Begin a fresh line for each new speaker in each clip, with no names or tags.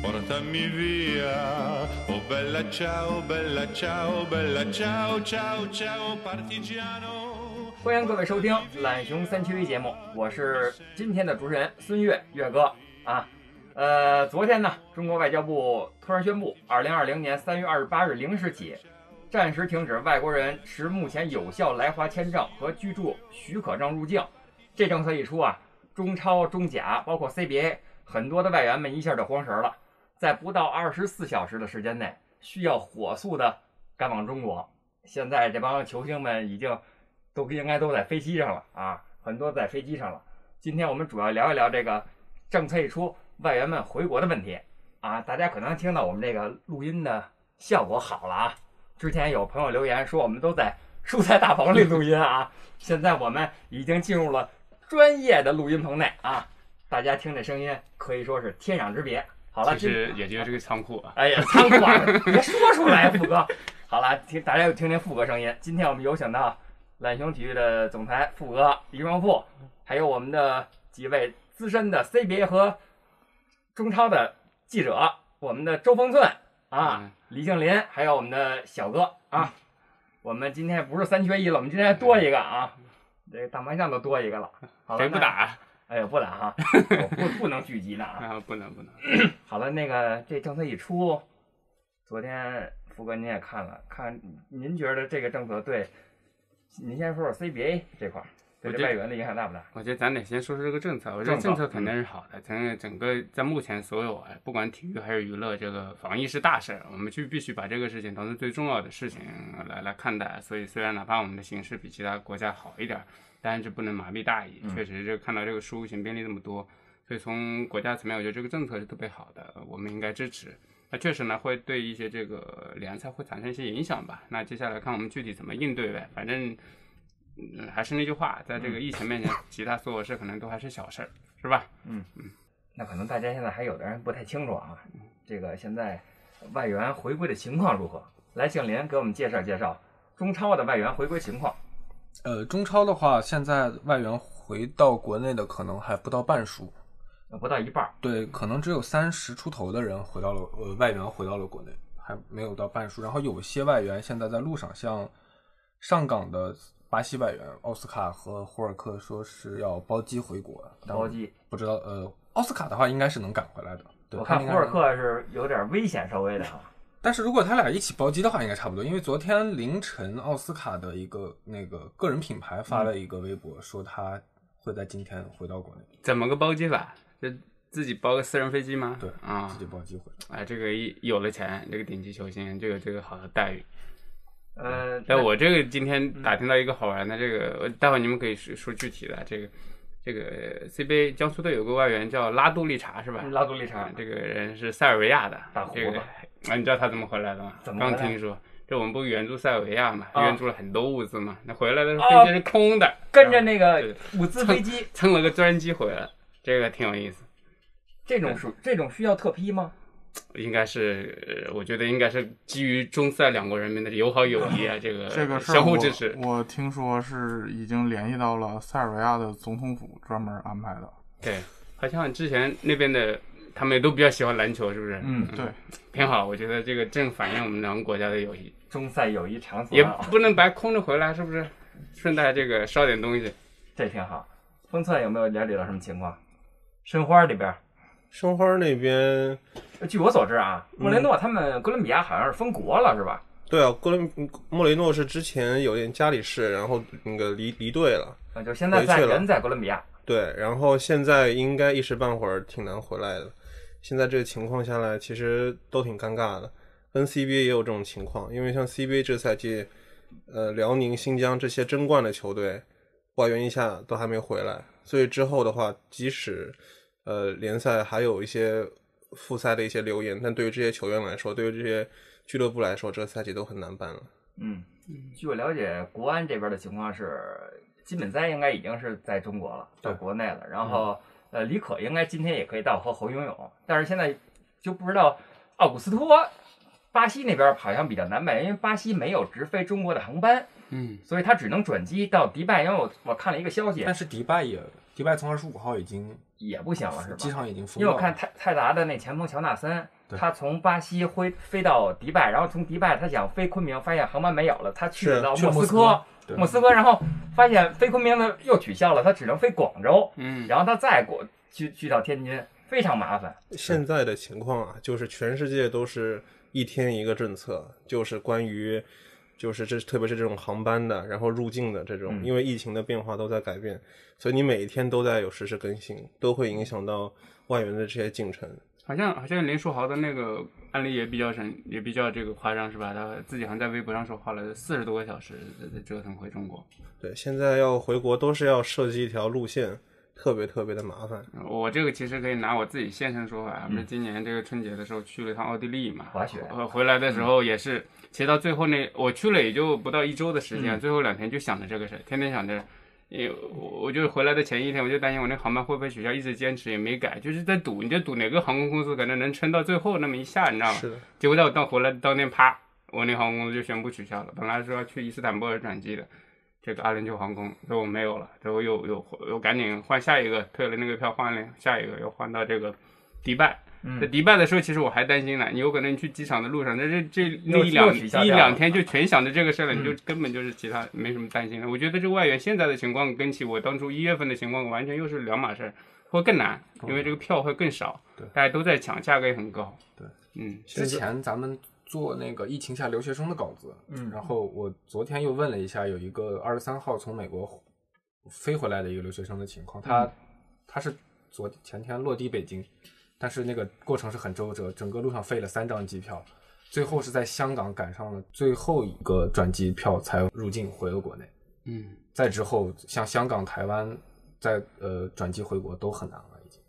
巴拉塔米利亚
欢迎各位收听懒熊三缺一节目我是今天的主持人孙越越哥。啊呃昨天呢中国外交部突然宣布二零二零年三月二十八日零时起暂时停止外国人持目前有效来华签证和居住许可证入境。这政策一出啊中超中甲包括 cba 很多的外援们一下就慌神了。在不到二十四小时的时间内，需要火速的赶往中国。现在这帮球星们已经。都应该都在飞机上了啊，很多在飞机上了。今天我们主要聊一聊这个政策一出，外援们回国的问题啊。大家可能听到我们这个录音的效果好了啊。之前有朋友留言说我们都在蔬菜大棚里录音啊，现在我们已经进入了专业的录音棚内啊。大家听这声音可以说是天壤之别。好了，
其实也就是个仓库啊。
哎呀，仓库啊，别说出来，富哥。好了，听大家又听听富哥声音。今天我们有请到。懒熊体育的总裁富哥李双富，还有我们的几位资深的 CBA 和中超的记者，我们的周峰寸啊，
嗯、
李静林，还有我们的小哥啊。我们今天不是三缺一了，我们今天多一个啊，这个打麻将都多一个了。好了，
谁不打？
哎呀，不打哈，不不能聚集的
啊，不能不能。
好了，那个这政策一出，昨天福哥您也看了，看您觉得这个政策对？您先说说 CBA 这块对这外援的影响大不大？
我觉得咱得先说说这个政策。我觉得政策肯定是好的。咱整个在目前所有哎，不管体育还是娱乐，这个防疫是大事儿，我们就必须把这个事情当成最重要的事情来来看待。所以虽然哪怕我们的形势比其他国家好一点，但是不能麻痹大意。确实，这看到这个输入型病例这么多，所以从国家层面，我觉得这个政策是特别好的，我们应该支持。那确实呢，会对一些这个联赛会产生一些影响吧。那接下来看我们具体怎么应对呗。反正，嗯，还是那句话，在这个疫情面前，其他所有事可能都还是小事儿，是吧？
嗯嗯。那可能大家现在还有的人不太清楚啊，这个现在外援回归的情况如何？来，请林给我们介绍介绍中超的外援回归情况。
呃，中超的话，现在外援回到国内的可能还不到半数。
不到一半，
对，可能只有三十出头的人回到了呃外援回到了国内，还没有到半数。然后有些外援现在在路上，像上港的巴西外援奥斯卡和胡尔克说是要包机回国，
包机
不知道呃奥斯卡的话应该是能赶回来的。
对我看胡尔克是有点危险稍微的哈，
但是如果他俩一起包机的话，应该差不多。因为昨天凌晨奥斯卡的一个那个个人品牌发了一个微博，说他会在今天回到国内。
怎么个包机法？就自己包个私人飞机吗？
对
啊，
自己包机会。
哎，这个一有了钱，这个顶级球星就有这个好的待遇。
呃，
但我这个今天打听到一个好玩的，这个待会你们可以说说具体的。这个这个 CBA 江苏队有个外援叫拉杜利查是吧？
拉杜利查，
这个人是塞尔维亚的。
大胡
子。啊，你知道他怎么回来的吗？
怎么？
刚听说，这我们不援助塞尔维亚嘛，
啊、
援助了很多物资嘛。那回来的时候飞机是空的，
啊、跟着那个物资飞机
蹭了个专机回来，这个挺有意思。
这种属这种需要特批吗？
应该是，我觉得应该是基于中塞两国人民的友好友谊啊，这个
这个
相互支持。
我听说是已经联系到了塞尔维亚的总统府专门安排的。
对，好像之前那边的他们也都比较喜欢篮球，是不是？
嗯，对，
挺好。我觉得这个正反映我们两个国家的友谊。
中塞友谊长存，
也不能白空着回来，是不是？顺带这个捎点东西，
这挺好。封寸有没有了解到什么情况？申花这边。
申花那边，
据我所知啊，莫雷诺他们哥伦比亚好像是分国了，是吧？
对啊，哥伦莫雷诺是之前有点家里事，然后那个离离队了，
啊，就现在在人在哥伦比亚。
对，然后现在应该一时半会儿挺难回来的。现在这个情况下来，其实都挺尴尬的。跟 CBA 也有这种情况，因为像 CBA 这赛季，呃，辽宁、新疆这些争冠的球队，外援一下都还没回来，所以之后的话，即使呃联赛还有一些复赛的一些留言，但对于这些球员来说，对于这些俱乐部来说，这个赛季都很难办了。
嗯，据我了解，国安这边的情况是，金本哉应该已经是在中国了，到国内了。然后，呃，李可应该今天也可以到和侯永永，但是现在就不知道奥古斯托，巴西那边好像比较难办，因为巴西没有直飞中国的航班，
嗯，
所以他只能转机到迪拜。因为我我看了一个消息，
但是迪拜也，迪拜从二十五号已经
也不行了，是吧？
机场已经封了。
因为我看泰泰达的那前锋乔纳森，他从巴西飞飞到迪拜，然后从迪拜他想飞昆明，发现航班没有了，他去
是
到
莫斯
科莫斯科，然后发现飞昆明的又取消了，他只能飞广州，
嗯，
然后他再过去去到天津，非常麻烦。
现在的情况啊，就是全世界都是一天一个政策，就是关于，就是这特别是这种航班的，然后入境的这种，
嗯
因为疫情的变化都在改变，所以你每一天都在有实时更新，都会影响到外援的这些进程。
好像好像林书豪的那个案例也比较神，也比较这个夸张是吧？他自己好像在微博上说花了四十多个小时在折腾回中国。
对，现在要回国都是要设计一条路线，特别特别的麻烦。
我这个其实可以拿我自己现身说法，不是今年这个春节的时候去了一趟奥地利嘛，
滑雪
呃，回来的时候也是，其实到最后那我去了也就不到一周的时间，
嗯
最后两天就想着这个事儿，天天想着。因为我我就回来的前一天，我就担心我那航班会不会取消，一直坚持也没改，就是在赌，你就赌哪个航空公司可能能撑到最后那么一下，你知道吗？
是的，
结果在我到回来当天，啪，我那航空公司就宣布取消了。本来说要去伊斯坦布尔转机的，这个阿联酋航空最后没有了，最后又又又赶紧换下一个，退了那个票，换了下一个，又换到这个迪拜。
嗯
在迪拜的时候，其实我还担心呢，你有可能你去机场的路上，那这这那一两一两天就全想着这个事儿了，你就根本就是其他没什么担心的。我觉得这个外援现在的情况跟起我当初一月份的情况完全又是两码事儿，会更难，因为这个票会更少，
对
大家都在抢，价格也很高。
对，
嗯，
之前咱们做那个疫情下留学生的稿子，
嗯。
然后我昨天又问了一下，有一个二十三号从美国飞回来的一个留学生的情况，他、他是昨前天落地北京，但是那个过程是很周折，整个路上飞了三张机票，最后是在香港赶上了最后一个转机票才入境回了国内，
嗯，
再之后像香港、台湾再呃转机回国都很难了，已经。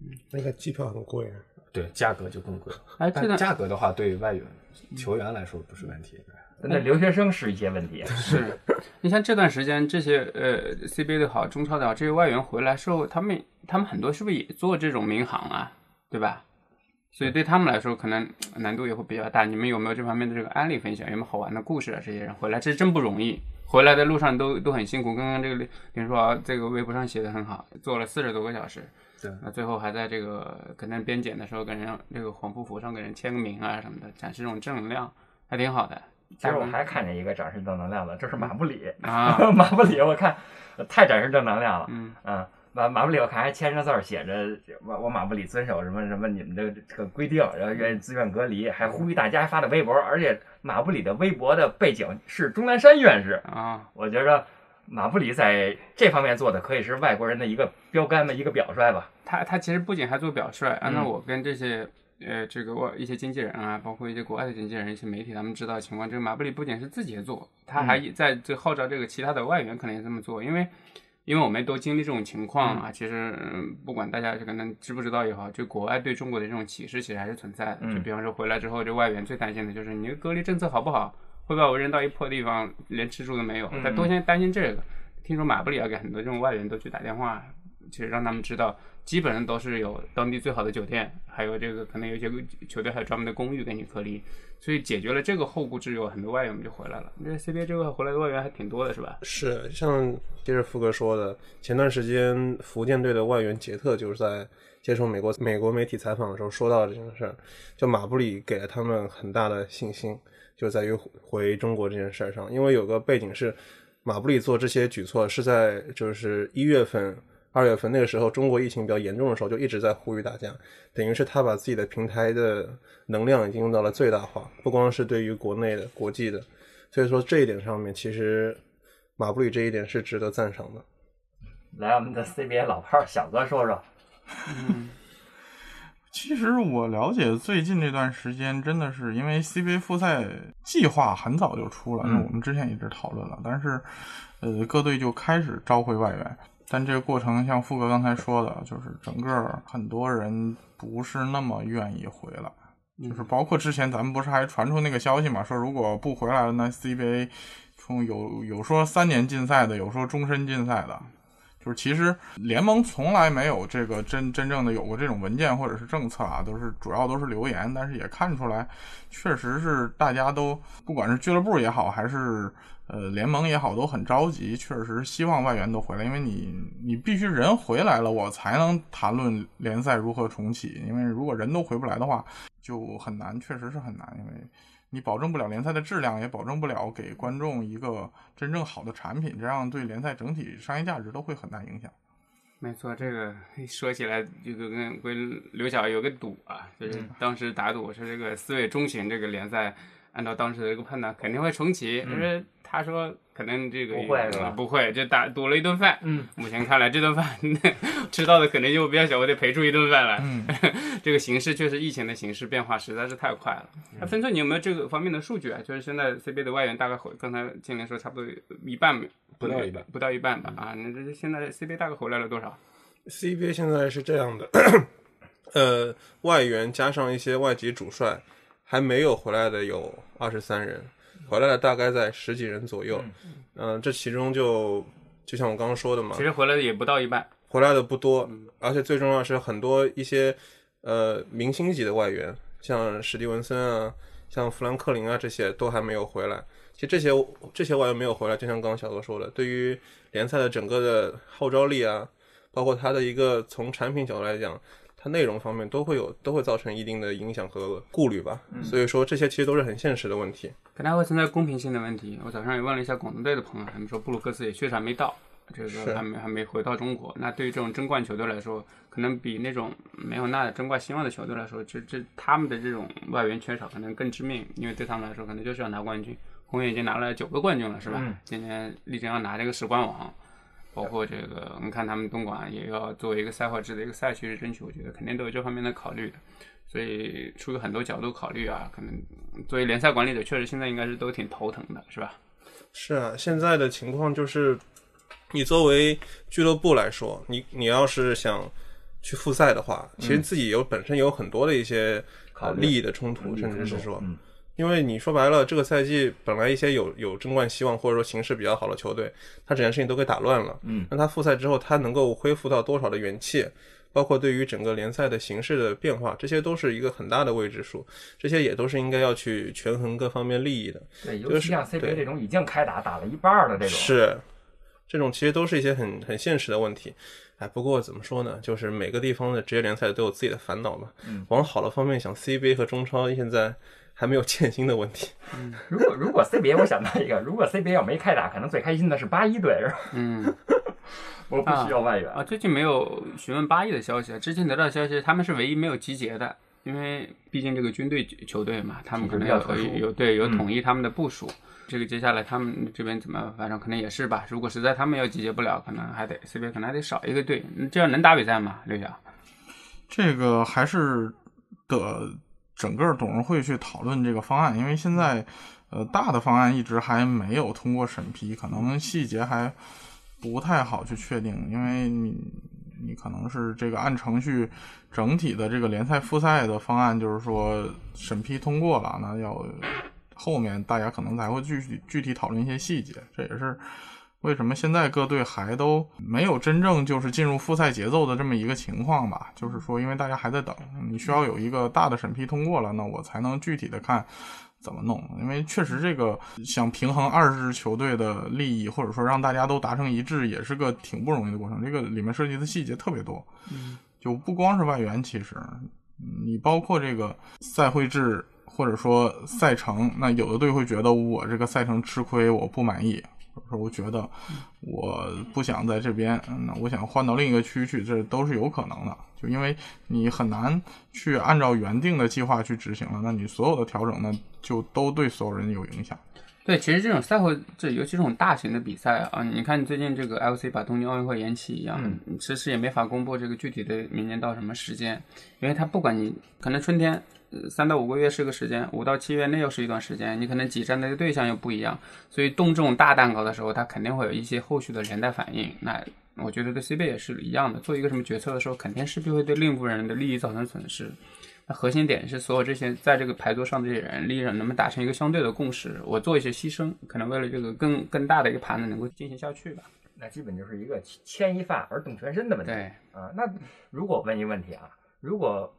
嗯。
那个机票很贵啊。
对，价格就更贵了。
哎，这
但
个
价格的话，对外援球员来说不是问题。
那留学生是一些问题。
是，你像这段时间这些呃 CBA 的好，中超的好，这些外援回来之后，他们他们很多是不是也做这种民航啊，对吧？所以对他们来说，可能呃难度也会比较大。你们有没有这方面的这个案例分享？有没有好玩的故事啊？这些人回来，这真不容易。回来的路上都都很辛苦。刚刚这个林林书豪这个微博上写的很好，做了四十多个小时，
对。
那最后还在这个可能边检的时候跟人那个黄埔府上给人签个名啊什么的，展示这种正能量，还挺好的。
其实我还看见一个展示正能量的，这是马布里
啊，
马布里我看太展示正能量了。
嗯。
啊，马马布里我看还签上字儿，写着我我马布里遵守什么什么你们的这个规定，然后愿意自愿隔离，还呼吁大家发的微博，而且马布里的微博的背景是钟南山院士，
啊，
我觉着马布里在这方面做的可以是外国人的一个标杆的，一个表率吧。
他他其实不仅还做表率，按照
嗯
我跟这些呃这个外一些经纪人啊，包括一些国外的经纪人、一些媒体，他们知道的情况，这个马布里不仅是自己做，他还在这号召这个其他的外援可能也这么做，因为。因为我们都经历这种情况啊，其实嗯，不管大家可能知不知道也好，就国外对中国的这种歧视其实还是存在的。
嗯
就比方说回来之后，这外援最担心的就是你的隔离政策好不好，会把我扔到一破地方，连吃住都没有。
嗯
他都先担心这个。听说马布里要给很多这种外援都去打电话，其实让他们知道，基本上都是有当地最好的酒店，还有这个可能有些球队还有专门的公寓给你隔离，所以解决了这个后顾之忧，很多外援们就回来了。这 CBA 这个回来的外援还挺多的，是吧？
是像接着富哥说的，前段时间福建队的外援杰特就是在接受美国美国媒体采访的时候说到这件事儿，就马布里给了他们很大的信心，就在于回中国这件事儿上，因为有个背景是马布里做这些举措是在就是一月份。二月份那个时候，中国疫情比较严重的时候，就一直在呼吁大家，等于是他把自己的平台的能量已经用到了最大化，不光是对于国内的、国际的，所以说这一点上面，其实马布里这一点是值得赞赏的。
来，我们的 CBA 老炮儿小哥说说。
其实我了解最近这段时间，真的是因为 CBA 复赛计划很早就出了，
嗯
那我们之前一直讨论了，但是呃各队就开始召回外援。但这个过程像富哥刚才说的，就是整个很多人不是那么愿意回来，就是包括之前咱们不是还传出那个消息嘛，说如果不回来了，那 CBA 从有有说三年禁赛的，有说终身禁赛的。就是其实联盟从来没有这个真真正的有过这种文件或者是政策啊，都是主要都是留言，但是也看出来，确实是大家都不管是俱乐部也好，还是呃联盟也好，都很着急，确实希望外援都回来，因为你你必须人回来了，我才能谈论联赛如何重启，因为如果人都回不来的话，就很难，确实是很难，因为。你保证不了联赛的质量，也保证不了给观众一个真正好的产品，这样对联赛整体商业价值都会很大影响。
没错，这个说起来，这个跟跟刘晓有个赌啊，就是当时打赌是这个四月中旬这个联赛。按照当时的这个判断，肯定会重启。但是他说可能这个
不会是吧？
不会，就打赌了一顿饭。嗯，目前看来这顿饭 吃到的可能就比较小，我得赔出一顿饭来。嗯，这个形势确实，疫情的形势变化实在是太快了。那分寸，你有没有这个方面的数据啊？就是现在 CBA 的外援大概回，刚才金林说差不多一半，
不到一半，
不到一半吧？啊，那这现在 CBA 大概回来了多少
？CBA 现在是这样的，呃，外援加上一些外籍主帅。还没有回来的有二十三人，回来的大概在十几人左右。嗯，这其中就就像我刚刚说的嘛，
其实回来的也不到一半，
回来的不多。而且最重要是很多一些呃明星级的外援，像史蒂文森啊，像富兰克林啊这些都还没有回来。其实这些这些外援没有回来，就像刚刚小哥说的，对于联赛的整个的号召力啊，包括他的一个从产品角度来讲。它内容方面都会有，都会造成一定的影响和顾虑吧。所以说这些其实都是很现实的问题，
可能会存在公平性的问题。我早上也问了一下广东队的朋友，他们说布鲁克斯也确实还没到，这个还没还没回到中国。那对于这种争冠球队来说，可能比那种没有那争冠希望的球队来说，这这他们的这种外援缺少可能更致命，因为对他们来说可能就是要拿冠军。红远已经拿了九个冠军了，是吧？今年力争要拿这个十冠王。包括这个，我们看他们东莞也要作为一个赛会制的一个赛区去争取，我觉得肯定都有这方面的考虑的。所以出于很多角度考虑啊，可能作为联赛管理者，确实现在应该是都挺头疼的，是吧？
是啊，现在的情况就是，你作为俱乐部来说，你你要是想去复赛的话，其实自己有本身有很多的一些利益的冲突，甚至是说。因为你说白了，这个赛季本来一些有有争冠希望或者说形势比较好的球队，他整件事情都给打乱了。嗯，那他复赛之后，他能够恢复到多少的元气？包括对于整个联赛的形势的变化，这些都是一个很大的未知数。这些也都是应该要去权衡各方面利益的。
对，尤其像 CBA 这种已经开打打了一半的这种，
是这种其实都是一些很很现实的问题。哎，不过怎么说呢？就是每个地方的职业联赛都有自己的烦恼嘛。嗯，往好的方面想，CBA 和中超现在。还没有欠薪的问题。
嗯，如果如果 CBA，我想到一个，如果 CBA 要没开打，可能最开心的是八一队，是吧？
嗯，
我不需要外援
啊。最近没有询问八一的消息，之前得到的消息，他们是唯一没有集结的，因为毕竟这个军队球队嘛，他们可能要有对有统一他们的部署。这个接下来他们这边怎么，反正可能也是吧。如果实在他们要集结不了，可能还得 CBA 可能还得少一个队，这样能打比赛吗？刘翔，
这个还是得。整个董事会去讨论这个方案，因为现在，呃，大的方案一直还没有通过审批，可能细节还不太好去确定。因为你，你可能是这个按程序，整体的这个联赛复赛的方案，就是说审批通过了，那要后面大家可能才会具具体讨论一些细节，这也是。为什么现在各队还都没有真正就是进入复赛节奏的这么一个情况吧？就是说，因为大家还在等，你需要有一个大的审批通过了，那我才能具体的看怎么弄。因为确实这个想平衡二十支球队的利益，或者说让大家都达成一致，也是个挺不容易的过程。这个里面涉及的细节特别多，就不光是外援，其实你包括这个赛会制或者说赛程，那有的队会觉得我这个赛程吃亏，我不满意。说我觉得我不想在这边，那我想换到另一个区去，这都是有可能的。就因为你很难去按照原定的计划去执行了，那你所有的调整呢，就都对所有人有影响。
对，其实这种赛会，这尤其这种大型的比赛啊，你看最近这个 LC 把东京奥运会延期一样，其实也没法公布这个具体的明年到什么时间，因为它不管你可能春天。三到五个月是个时间，五到七月那又是一段时间，你可能挤占的个对象又不一样，所以动这种大蛋糕的时候，它肯定会有一些后续的连带反应。那我觉得对 CBA 也是一样的。做一个什么决策的时候，肯定势必会对另一部分人的利益造成损失。那核心点是所有这些在这个牌桌上的这些人，利益上能不能达成一个相对的共识？我做一些牺牲，可能为了这个更更大的一个盘子能够进行下去吧。
那基本就是一个牵一发而动全身的问题。
对
啊，那如果问一个问题啊，如果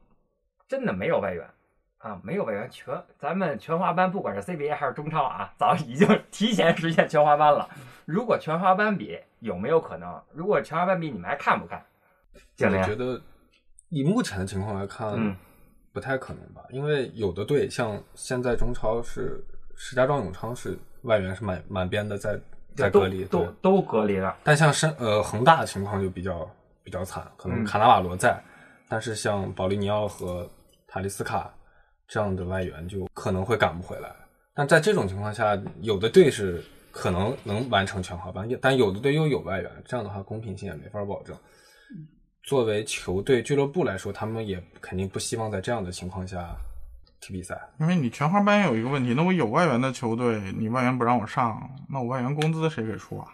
真的没有外援啊，没有外援全，咱们全华班不管是 CBA 还是中超啊，早已经 提前实现全华班了。如果全华班比有没有可能？如果全华班比，你们还看不看？教练
我觉得以目前的情况来看，
嗯
不太可能吧，因为有的队像现在中超是石家庄永昌是外援是满满编的在在
都
隔离，
都都隔离了。
但像深呃恒大的情况就比较比较惨，可能
嗯
卡纳瓦罗在，但是像保利尼奥和塔利斯卡这样的外援就可能会赶不回来。但在这种情况下，有的队是可能能完成全华班，但有的队又有外援，这样的话公平性也没法保证。作为球队俱乐部来说，他们也肯定不希望在这样的情况下踢比赛。
因为你全华班有一个问题，那我有外援的球队，你外援不让我上，那我外援工资谁给出啊？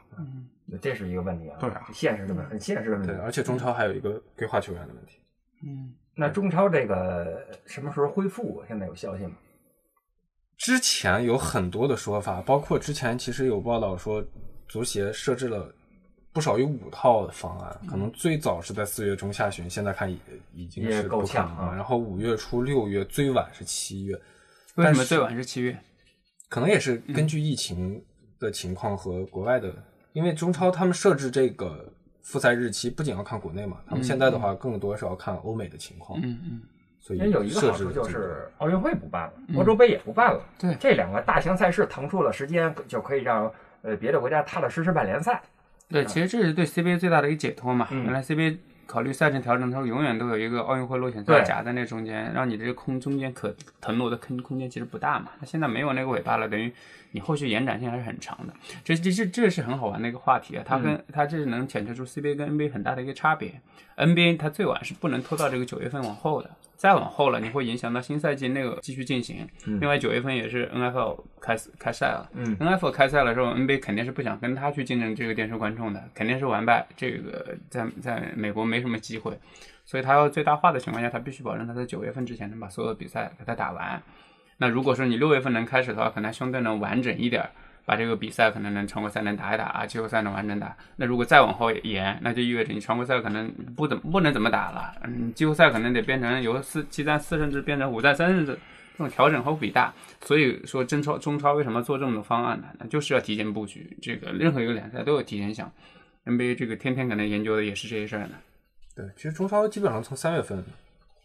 这是一个问题啊，
对啊
现实的问，很现实的问题
对，。而且中超还有一个规划球员的问题。
嗯，
那中超这个什么时候恢复？现在有消息吗？
之前有很多的说法，包括之前其实有报道说，足协设置了不少于五套方案，可能最早是在四月中下旬，现在看已已经是够
呛
了。然后五月初、六月，最晚是七月，
为什么最晚是七月？
可能也是根据疫情的情况和国外的，因为中超他们设置这个复赛日期，不仅要看国内嘛，他们现在的话更多是要看欧美的情况，
嗯嗯，
所以
有一个好处就是奥运会不办了，欧洲杯也不办了。
对
这两个大型赛事腾出了时间，就可以让呃别的国家踏踏实实办联赛。
对，其实这是对 CBA 最大的一个解脱嘛。
嗯
原来 CBA 考虑赛程调整的时候，永远都有一个奥运会落选
对
赛夹在那中间，让你这个空中间可腾挪的空空间其实不大嘛。那现在没有那个尾巴了，等于你后续延展性还是很长的。这这这这是很好玩的一个话题啊，它跟、它这是能显示出 CBA 跟 NBA 很大的一个差别。NBA 它最晚是不能拖到这个九月份往后的，再往后了你会影响到新赛季那个继续进行。另外九月份也是 NFL 开始开赛了，
嗯
NFL 开赛了之后，NBA 肯定是不想跟他去竞争这个电视观众的，肯定是完败。这个在在美国没什么机会，所以他要最大化的情况下，他必须保证他在九月份之前能把所有的比赛给他打完。那如果说你六月份能开始的话，可能相对能完整一点儿，把这个比赛可能能常规赛能打一打啊，季后赛能完整打。那如果再往后延，那就意味着你常规赛可能不怎么不能怎么打了，嗯，季后赛可能得变成由四七战四甚至变成五战三甚至。这种调整会比大，所以说中超中超为什么做这么多方案呢？那就是要提前布局，这个任何一个联赛都有提前想。NBA 这个天天可能研究的也是这些事儿呢。
对，其实中超基本上从三月份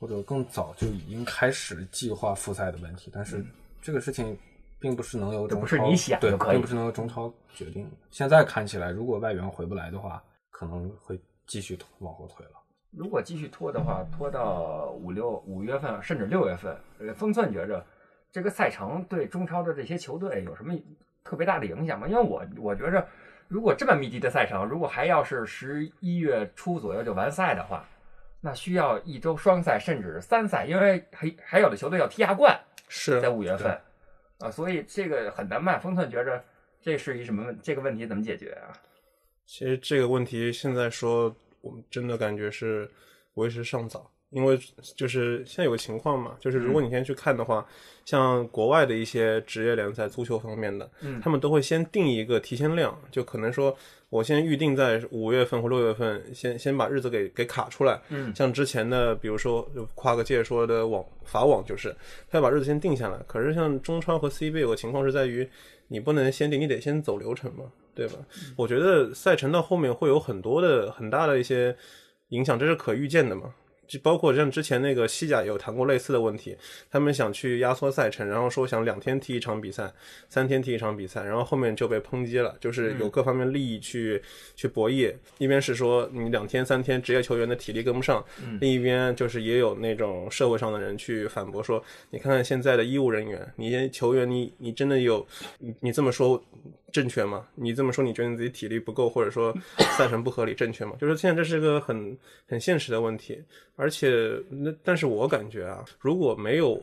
或者更早就已经开始计划复赛的问题，但是这个事情并不是能由中超
这不是你想
对并不是能由中超决定的。现在看起来，如果外援回不来的话，可能会继续拖往后推了。
如果继续拖的话，拖到五六五月份甚至六月份，呃，峰寸觉着这个赛程对中超的这些球队有什么特别大的影响吗？因为我我觉着，如果这么密集的赛程，如果还要是十一月初左右就完赛的话，那需要一周双赛甚至三赛，因为还还有的球队要踢亚冠，
是
在五月份啊，所以这个很难办。封寸觉着这是一什么问？这个问题怎么解决啊？
其实这个问题现在说，我们真的感觉是为时尚早，因为就是现在有个情况嘛，就是如果你现在去看的话，像国外的一些职业联赛，足球方面的，
嗯
他们都会先定一个提前量，就可能说我先预定在五月份或六月份，先先把日子给给卡出来。
嗯
像之前的，比如说就跨个界说的网法网，就是他要把日子先定下来。可是像中超和 CBA 有个情况是在于，你不能先定，你得先走流程嘛，对吧？我觉得赛程到后面会有很多的很大的一些影响，这是可预见的嘛。就包括像之前那个西甲有谈过类似的问题，他们想去压缩赛程，然后说想两天踢一场比赛，三天踢一场比赛，然后后面就被抨击了，就是有各方面利益去、去博弈。一边是说你两天三天职业球员的体力跟不上，另一边就是也有那种社会上的人去反驳说，你看看现在的医务人员，你球员你你真的有你你这么说正确吗？你这么说你觉得你自己体力不够，或者说赛程不合理正确吗？就是现在这是个很很现实的问题，而且那但是我感觉啊，如果没有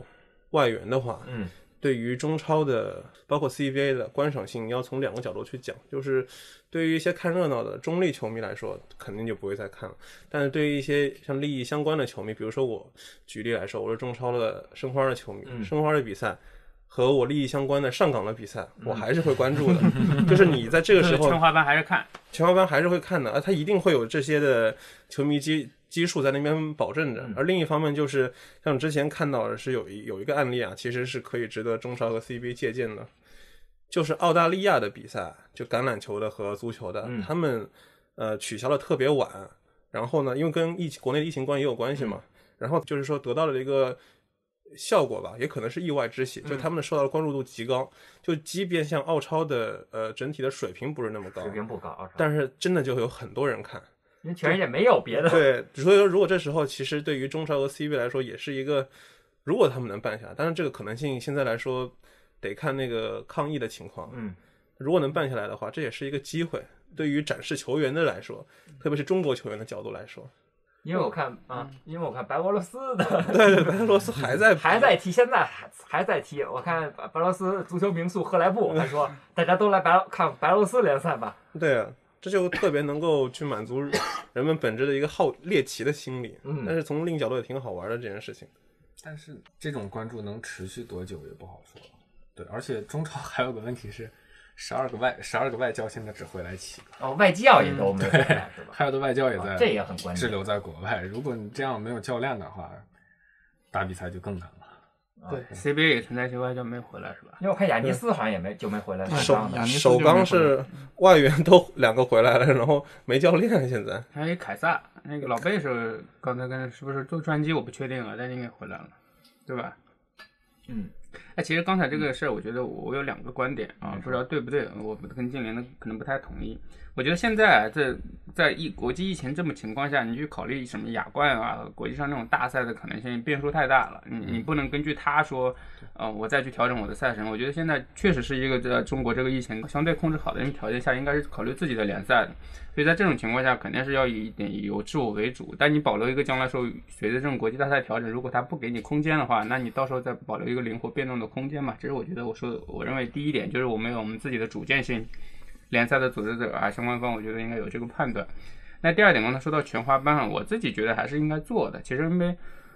外援的话，
嗯，
对于中超的，包括 CBA 的观赏性，要从两个角度去讲。就是对于一些看热闹的中立球迷来说，肯定就不会再看了。但是对于一些像利益相关的球迷，比如说我举例来说，我是中超的申花的球迷，申花的比赛和我利益相关的上港的比赛，我还是会关注的。就是你在这个时候，
全华班还是看，
全华班还是会看的啊，他一定会有这些的球迷基基数在那边保证着。而另一方面，就是像之前看到的是有一有一个案例啊，其实是可以值得中超和 CBA 借鉴的，就是澳大利亚的比赛，就橄榄球的和足球的，他们呃取消的特别晚，然后呢，因为跟疫情国内的疫情关也有关系嘛，然后就是说得到了一个效果吧，也可能是意外之喜，就他们受到的关注度极高，就即便像澳超的呃整体的水平不是那么高，
水平不高，
但是真的就有很多人看。
因为全世界没有别的。
对，所以说如果这时候其实对于中超和 CBA 来说也是一个，如果他们能办下来，但是这个可能性现在来说得看那个抗疫的情况。
嗯，
如果能办下来的话，这也是一个机会，对于展示球员的来说，特别是中国球员的角度来说。
因为我看啊，因为我看白俄罗斯的，
对对，白俄罗斯 还在
还在踢，现在还还在踢。我看白白俄罗斯足球名宿赫莱布还说，大家都来白看白俄罗斯联赛吧。
对啊，这就特别能够去满足人们本质的一个好猎奇的心理。
嗯
但是从另一角度也挺好玩的这件事情。
但是这种关注能持续多久也不好说。对，而且中超还有个问题是，十二个外十二个外教现在只回来七个，
哦，外教也都没回来是吧？
还有的外教也在，
啊这也很关键。
滞留在国外。如果你这样没有教练的话，打比赛就更难了。
对，CBA 也存在一些外教没回来是吧？
因为我看雅尼斯好像也没就没回来，
首
受伤的
雅。尼斯
首钢是 外援都两个回来了，然后没教练现在。
还有凯撒，那个老贝是刚才跟是不是坐专机我不确定啊，但应该回来了，对吧？
嗯，
哎，其实刚才这个事儿，我觉得我有两个观点啊，
嗯
不知道对不对，我跟静莲的可能不太同意。我觉得现在啊这在疫国际疫情这么情况下，你去考虑什么亚冠啊，国际上那种大赛的可能性变数太大了，你你不能根据他说，呃，我再去调整我的赛程。我觉得现在确实是一个在中国这个疫情相对控制好的一个条件下，应该是考虑自己的联赛的。所以在这种情况下，肯定是要以一点有自我为主。但你保留一个将来说随着这种国际大赛调整，如果他不给你空间的话，那你到时候再保留一个灵活变动的空间嘛。这是我觉得我说的，我认为第一点就是我们有我们自己的主见性，联赛的组织者啊，相关方我觉得应该有这个判断。那第二点，刚才说到全华班啊，我自己觉得还是应该做的。其实因为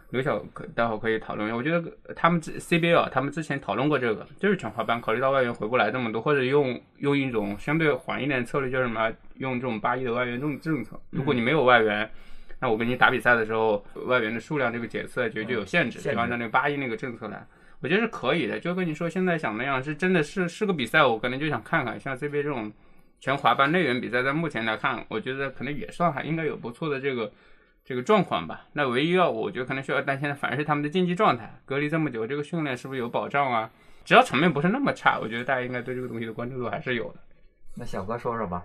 刘晓可待会儿可以讨论一下，我觉得他们之 CBA 啊，他们之前讨论过这个，就是全华班，考虑到外援回不来这么多，或者用用一种相对缓一点的策略，就是什么用这种八一的外援政政策。如果你没有外援，那我跟你打比赛的时候，外援的数量这个检测就就有限制，
限制
就按照那个八一那个政策来。我觉得是可以的，就跟你说现在想那样，是真的是是个比赛，我可能就想看看，像 CBA 这种全华班内援比赛，在目前来看，我觉得可能也算还应该有不错的这个这个状况吧。那唯一要我觉得可能需要担心的，反而是他们的竞技状态，隔离这么久，这个训练是不是有保障啊？只要场面不是那么差，我觉得大家应该对这个东西的关注度还是有的。
那小哥说说吧。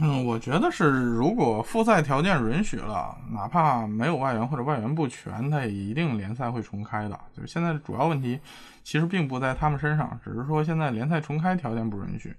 嗯，我觉得是，如果复赛条件允许了，哪怕没有外援或者外援不全，他也一定联赛会重开的。就是现在主要问题其实并不在他们身上，只是说现在联赛重开条件不允许。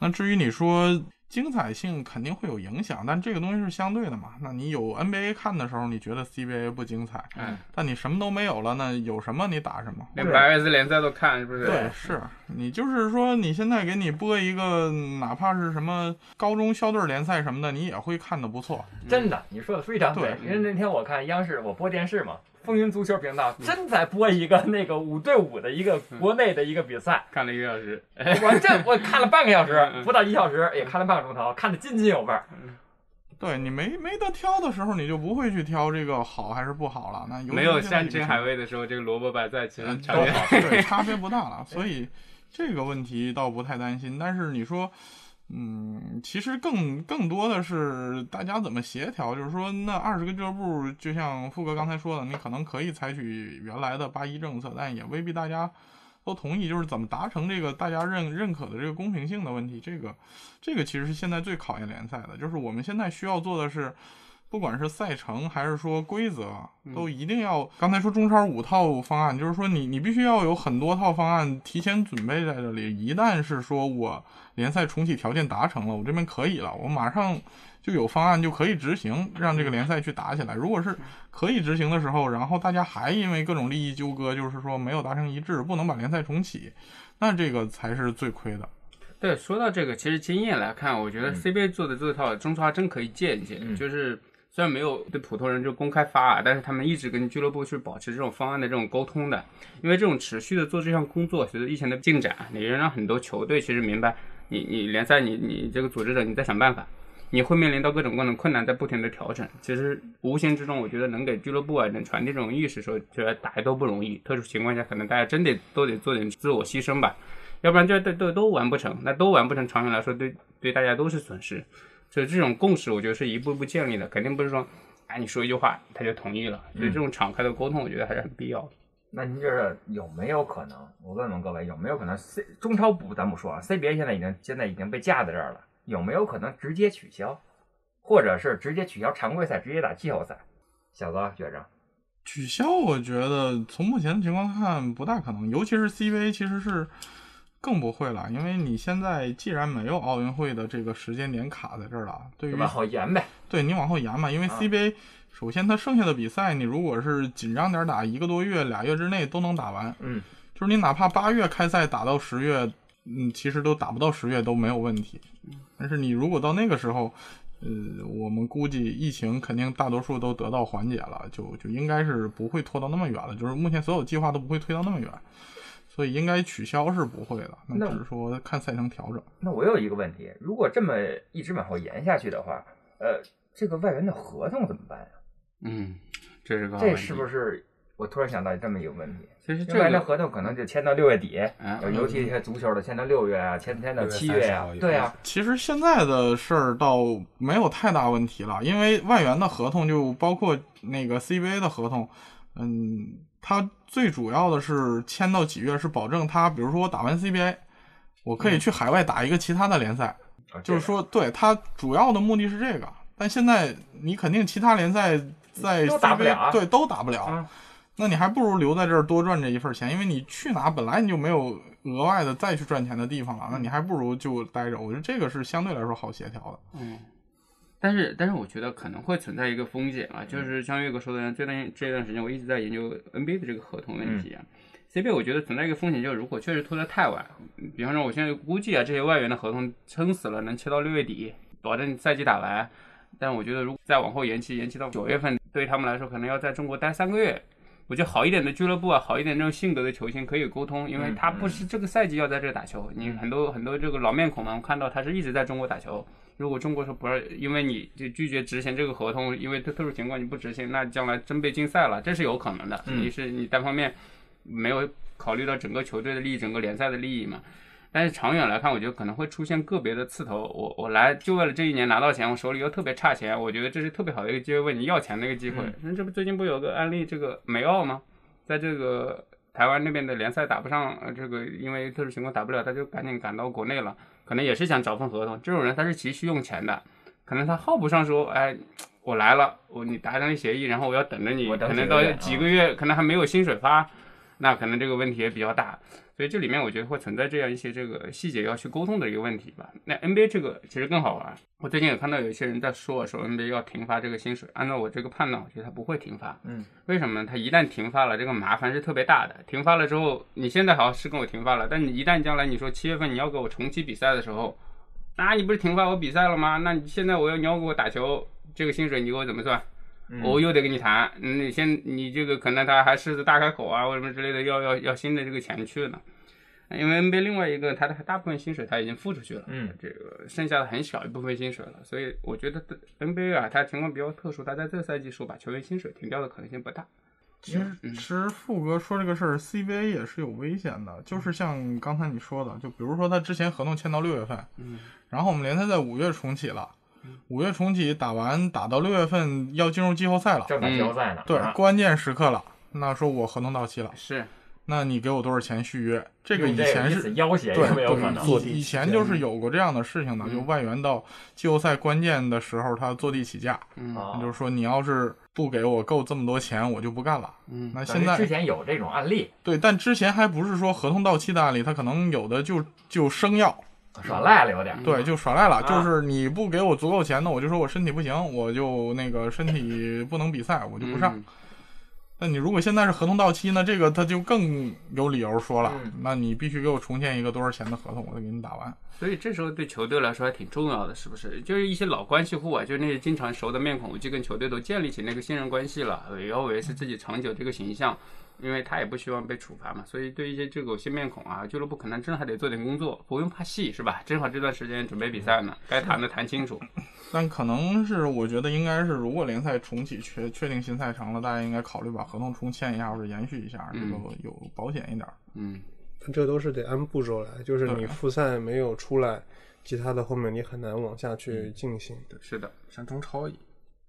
那至于你说精彩性肯定会有影响，但这个东西是相对的嘛。那你有 NBA 看的时候，你觉得 CBA 不精彩，
嗯，
但你什么都没有了，那有什么你打什么。
连白俄斯联赛都看，是不是？
对，是你就是说，你现在给你播一个，哪怕是什么高中校队联赛什么的，你也会看的不错。
真的，你说的非常对。因为那天我看央视，我播电视嘛，风云足球频道真在播一个那个五对五的一个国内的一个比赛，
看了一个小时，
我这我看了半个小时，不到一小时，也看了半个钟头，看得津津有味儿。
对你没没得挑的时候，你就不会去挑这个好还是不好了。那
没有山珍海味的时候，这个萝卜白菜其实
嗯，
差别
对对，差别不大了，所以这个问题倒不太担心。但是你说，嗯，其实更更多的是大家怎么协调，就是说那二十个俱乐部，就像富哥刚才说的，你可能可以采取原来的八一政策，但也未必大家。都同意，就是怎么达成这个大家认认可的这个公平性的问题，这个这个其实是现在最考验联赛的，就是我们现在需要做的是，不管是赛程还是说规则，
嗯
都一定要。刚才说中超五套方案，就是说你你必须要有很多套方案提前准备在这里。一旦是说我联赛重启条件达成了，我这边可以了，我马上就有方案就可以执行，让这个联赛去打起来。如果是可以执行的时候，然后大家还因为各种利益纠葛，就是说没有达成一致，不能把联赛重启，那这个才是最亏的。
对，说到这个，其实经验来看，我觉得 CBA 做的这套中超真可以借一借。
嗯
就是虽然没有对普通人就公开发啊，但是他们一直跟俱乐部去保持这种方案的这种沟通的。因为这种持续的做这项工作，随着疫情的进展，你让很多球队其实明白，你你联赛你你这个组织者你在想办法。你会面临到各种各样的困难，在不停的调整。其实无形之中，我觉得能给俱乐部啊，能传递这种意识，说觉得打都不容易。特殊情况下，可能大家真得都得做点自我牺牲吧。要不然就都都都完不成，那都完不成，长远来说对对大家都是损失。所以这种共识，我觉得是一步一步建立的，肯定不是说，哎，你说一句话他就同意了。所以这种敞开的沟通，我觉得还是很必要的。
那您觉得有没有可能？我问问各位，有没有可能 C 中超不咱不说啊，CBA 现在已经现在已经被架在这儿了，有没有可能直接取消，或者是直接取消常规赛，直接打季后赛？小哥觉着，
取消，我觉得从目前的情况看不大可能，尤其是 CBA 其实是更不会了，因为你现在既然没有奥运会的这个时间点卡在这儿了，对于
就往后延呗。
对你往后延嘛，因为
啊
CBA、首先它剩下的比赛，你如果是紧张点打，一个多月、俩月之内都能打完，
嗯，
就是你哪怕八月开赛打到十月，嗯，其实都打不到十月都没有问题。但是你如果到那个时候，呃，我们估计疫情肯定大多数都得到缓解了，就就应该是不会拖到那么远了。就是目前所有计划都不会推到那么远，所以应该取消是不会的。那
那
只是说看赛程调整。
那我有一个问题，如果这么一直往后延下去的话，呃，这个外援的合同怎么办呀？
嗯，这是个
这是不是？我突然想到这么一个问题，
其实这
外援的合同可能就签到六月底，
嗯
尤其一些足球的签到六月啊，签签到七月呀、
6月30号
对啊，
其实现在的事儿倒没有太大问题了，因为外援的合同就包括那个 CBA 的合同，嗯，它最主要的是签到几月是保证他，比如说我打完 CBA，我可以去海外打一个其他的联赛，
啊
就是说，对他主要的目的是这个。但现在你肯定其他联赛在
都打不了
对都打不了，
啊
那你还不如留在这儿多赚这一份钱，因为你去哪本来你就没有额外的再去赚钱的地方了，那你还不如就待着。我觉得这个是相对来说好协调的。
嗯，但是但是我觉得可能会存在一个风险啊，就是像岳哥说的，这段这段时间我一直在研究 NBA 的这个合同问题啊。CBA 我觉得存在一个风险，就是如果确实拖得太晚，比方说我现在估计啊，这些外援的合同撑死了能签到六月底，保证赛季打完。但我觉得如果再往后延期，延期到九月份，对于他们来说可能要在中国待三个月。我觉得好一点的俱乐部啊，好一点这种性格的球星可以沟通，因为他不是这个赛季要在这打球，你很多很多这个老面孔嘛，我看到他是一直在中国打球。如果中国说不是因为你就拒绝执行这个合同，因为特特殊情况你不执行，那将来真被禁赛了，这是有可能的。
嗯
你是你单方面没有考虑到整个球队的利益、整个联赛的利益嘛？但是长远来看，我觉得可能会出现个别的刺头。我我来就为了这一年拿到钱，我手里又特别差钱，我觉得这是特别好的一个机会，问你要钱的一个机会。
嗯
那、这不最近不有个案例，这个梅奥吗？在这个台湾那边的联赛打不上，呃，这个因为特殊情况打不了，他就赶紧赶到国内了，可能也是想找份合同。这种人他是急需用钱的，可能他耗不上说，哎，我来了，我你达成协议，然后我要等着你，可能到
几个月啊
几个月，可能还没有薪水发，那可能这个问题也比较大。所以这里面我觉得会存在这样一些这个细节要去沟通的一个问题吧。那 NBA 这个其实更好玩，我最近也看到有一些人在说说 NBA 要停发这个薪水，按照我这个判断，我觉得他不会停发。
嗯，
为什么呢？他一旦停发了，这个麻烦是特别大的。停发了之后，你现在好像是跟我停发了，但你一旦将来你说七月份你要给我重启比赛的时候，那你不是停发我比赛了吗？那你现在我要你要给我打球，这个薪水你给我怎么算？
嗯
我又得跟你谈，嗯你先你这个可能他还狮子大开口啊，或者什么之类的，要要要新的这个钱去呢。因为 NBA 另外一个，他的大部分薪水他已经付出去了，
嗯，
这个剩下的很小一部分薪水了，所以我觉得 NBA 啊，它情况比较特殊，它在这个赛季说把球员薪水停掉的可能性不大。
其实，其实富哥说这个事儿，CBA 也是有危险的，就是像刚才你说的，就比如说他之前合同签到六月份，
嗯，
然后我们联赛在五月重启了，五月重启打完打到六月份要进入季后赛了，
正打季后赛呢，
对，
啊
关键时刻了，那说我合同到期了，
是，
那你给我多少钱续约？这个以前是
要挟
对
有没有可能？
对，以以前就是有过这样的事情的，就外援到季后赛关键的时候，他坐地起价，就是说你要是不给我够这么多钱，我就不干了。
嗯
那现在
之前有这种案例，
对，但之前还不是说合同到期的案例，他可能有的就就生要，
耍赖了有点。
对，就耍赖了，
啊
就是你不给我足够钱，呢我就说我身体不行，我就那个身体不能比赛，我就不上。
嗯
那你如果现在是合同到期，那这个他就更有理由说了，
嗯
那你必须给我重建一个多少钱的合同，我再给你打完。
所以这时候对球队来说还挺重要的，是不是？就是一些老关系户啊，就是那些经常熟的面孔，就跟球队都建立起那个信任关系了，也要维持自己长久这个形象，因为他也不希望被处罚嘛。所以对一些这个新面孔啊，俱乐部可能真的还得做点工作，不用怕戏，是吧？正好这段时间准备比赛呢，该谈的谈清楚。
但可能是我觉得应该是，如果联赛重启确确定新赛程了，大家应该考虑把合同重签一下，或者延续一下，这个有保险一点。
嗯，
这都是得按步骤来，就是你复赛没有出来，其他的后面你很难往下去进行。
是的，
像中超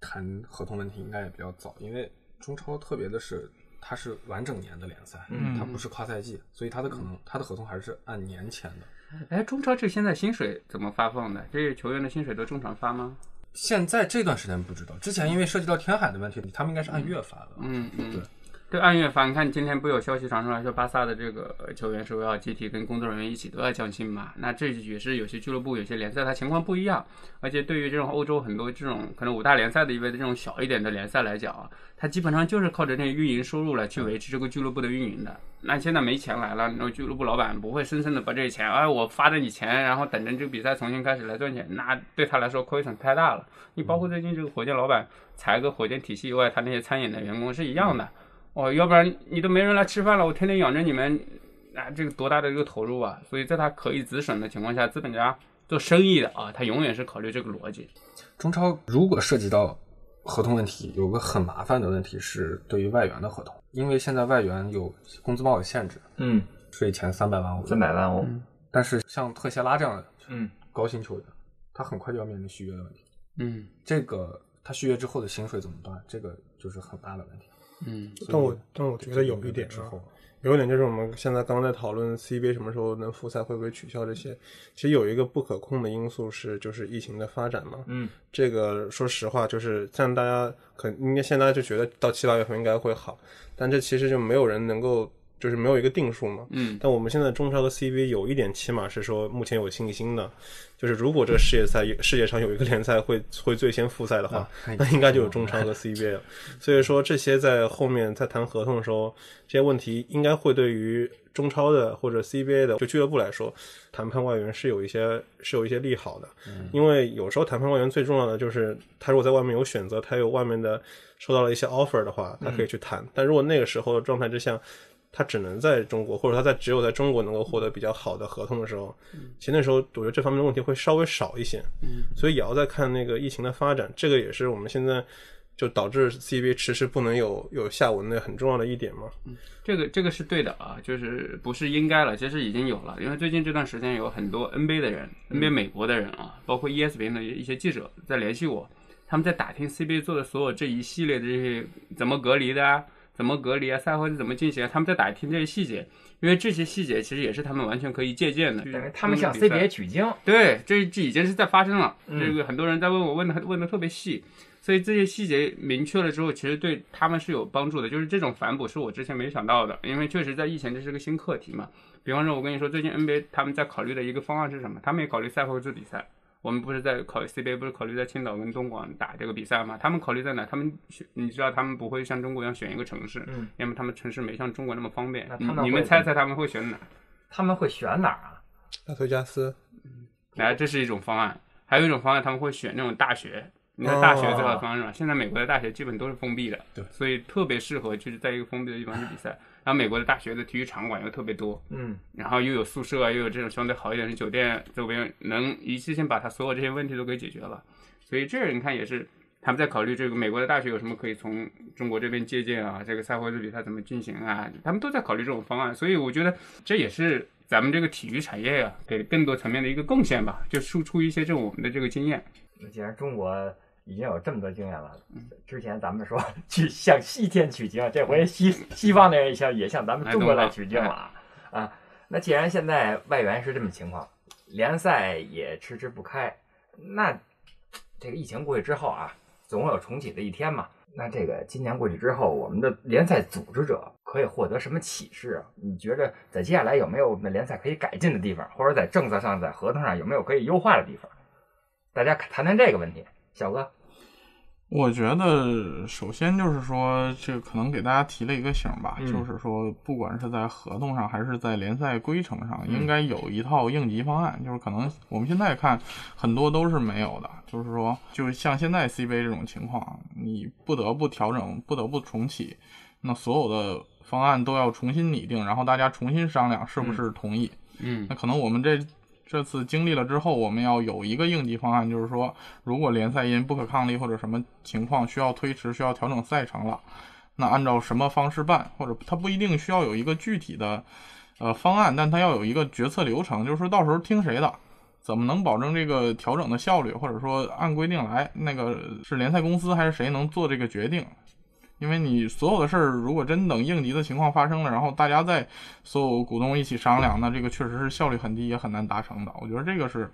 谈合同问题应该也比较早，因为中超特别的是它是完整年的联赛，
嗯
它不是跨赛季，所以它的可能它的合同还是按年签的。
哎，中超这现在薪水怎么发放的？这些球员的薪水都正常发吗？
现在这段时间不知道，之前因为涉及到天海的问题，他们应该是按月发的。
嗯嗯
对，
对，按月发。你看今天不有消息传出来说，巴萨的这个球员说要集体跟工作人员一起都要降薪嘛？那这也是有些俱乐部、有些联赛它情况不一样。而且对于这种欧洲很多这种可能五大联赛的一位的这种小一点的联赛来讲啊，它基本上就是靠着这个运营收入来去维持这个俱乐部的运营的。那现在没钱来了，那俱乐部老板不会深深的把这些钱，哎，我发着你钱，然后等着这个比赛重新开始来赚钱，那对他来说亏损太大了。你包括最近这个火箭老板裁个火箭体系以外，他那些餐饮的员工是一样的。哦，要不然你都没人来吃饭了，我天天养着你们，啊，这个多大的一个投入啊！所以在他可以止损的情况下，资本家做生意的啊，他永远是考虑这个逻辑。
中超如果涉及到合同问题，有个很麻烦的问题是对于外援的合同，因为现在外援有工资帽有限制，
嗯，
税前三百万欧，
三百万欧。
但是像特谢拉这样的
嗯，
高薪球员，他很快就要面临续约的问题。
嗯
这个他续约之后的薪水怎么办？这个就是很大的问题。
嗯
但我但我觉得有一点啊，
之后，
有一点就是我们现在刚刚在讨论 CBA 什么时候能复赛，会不会取消这些。其实有一个不可控的因素是，就是疫情的发展嘛。
嗯，
这个说实话，就是像大家可应该现在就觉得到七八月份应该会好，但这其实就没有人能够，就是没有一个定数嘛。
嗯
但我们现在中超的 CBA 有一点起码是说目前有信心的，就是如果这个世界赛世界上有一个联赛会会最先复赛的话，
啊
那应该就有中超和 CBA 了。所以说这些在后面在谈合同的时候，这些问题应该会对于中超的或者 CBA 的就俱乐部来说，谈判外援是有一些是有一些利好的。因为有时候谈判外援最重要的就是他如果在外面有选择，他有外面的收到了一些 offer 的话，他可以去谈。但如果那个时候的状态之下，他只能在中国，或者他在只有在中国能够获得比较好的合同的时候，其实那时候我觉得这方面的问题会稍微少一些。
嗯，
所以也要再看那个疫情的发展，这个也是我们现在就导致 CBA 迟迟不能有有下文的很重要的一点嘛。
这个这个是对的啊，就是不是应该了，其实已经有了。因为最近这段时间有很多 NBA 的人、NBA 美国的人啊，包括 ESPN 的一些记者在联系我，他们在打听 CBA 做的所有这一系列的这些怎么隔离的啊，怎么隔离啊，赛后是怎么进行啊，他们在打听这些细节，因为这些细节其实也是他们完全可以借鉴的。
等于他们向 CBA 取经。
对，这这已经是在发生了。
嗯
这个很多人在问我，问的问的特别细，所以这些细节明确了之后，其实对他们是有帮助的。就是这种反哺是我之前没想到的，因为确实在疫情这是个新课题嘛。比方说，我跟你说，最近 NBA 他们在考虑的一个方案是什么？他们也考虑赛后制比赛。我们不是在考虑 CBA 不是考虑在青岛跟东莞打这个比赛吗？他们考虑在哪？他们选你知道他们不会像中国一样选一个城市，
嗯，
因为他们城市没像中国那么方便
那。
你你们猜猜他们会选哪？
他们会选哪儿啊？
拉斯维加斯，
来，这是一种方案。还有一种方案，他们会选那种大学。你看大学最好的方式嘛？现在美国的大学基本都是封闭的，
对
所以特别适合就是在一个封闭的地方去比赛。然后美国的大学的体育场馆又特别多，
嗯，
然后又有宿舍啊，又有这种相对好一点的酒店周边，能一次性把他所有这些问题都给解决了。所以这你看也是他们在考虑这个美国的大学有什么可以从中国这边借鉴啊，这个赛会制比赛怎么进行啊，他们都在考虑这种方案。所以我觉得这也是咱们这个体育产业啊，给更多层面的一个贡献吧，就输出一些这种我们的这个经验。
那既然中国已经有这么多经验了。之前咱们说 去向西天取经，这回西西方的人向也向咱们中国来取经了啊啊！那既然现在外援是这么情况，联赛也迟迟不开，那这个疫情过去之后啊，总有重启的一天嘛。那这个今年过去之后，我们的联赛组织者可以获得什么启示啊？你觉着在接下来有没有我们的联赛可以改进的地方，或者在政策上、在合同上有没有可以优化的地方？大家谈谈这个问题，小哥。
我觉得首先就是说，这可能给大家提了一个醒吧，
嗯
就是说，不管是在合同上还是在联赛规程上，应该有一套应急方案。就是可能我们现在看很多都是没有的，就是说，就像现在 CBA 这种情况，你不得不调整，不得不重启，那所有的方案都要重新拟定，然后大家重新商量是不是同意。
嗯
那可能我们这这次经历了之后，我们要有一个应急方案，就是说，如果联赛因不可抗力或者什么情况需要推迟、需要调整赛程了，那按照什么方式办？或者它不一定需要有一个具体的呃方案，但它要有一个决策流程，就是说到时候听谁的。怎么能保证这个调整的效率，或者说按规定来？那个是联赛公司还是谁能做这个决定？因为你所有的事儿，如果真等应急的情况发生了，然后大家再所有股东一起商量，那这个确实是效率很低，也很难达成的。我觉得这个是，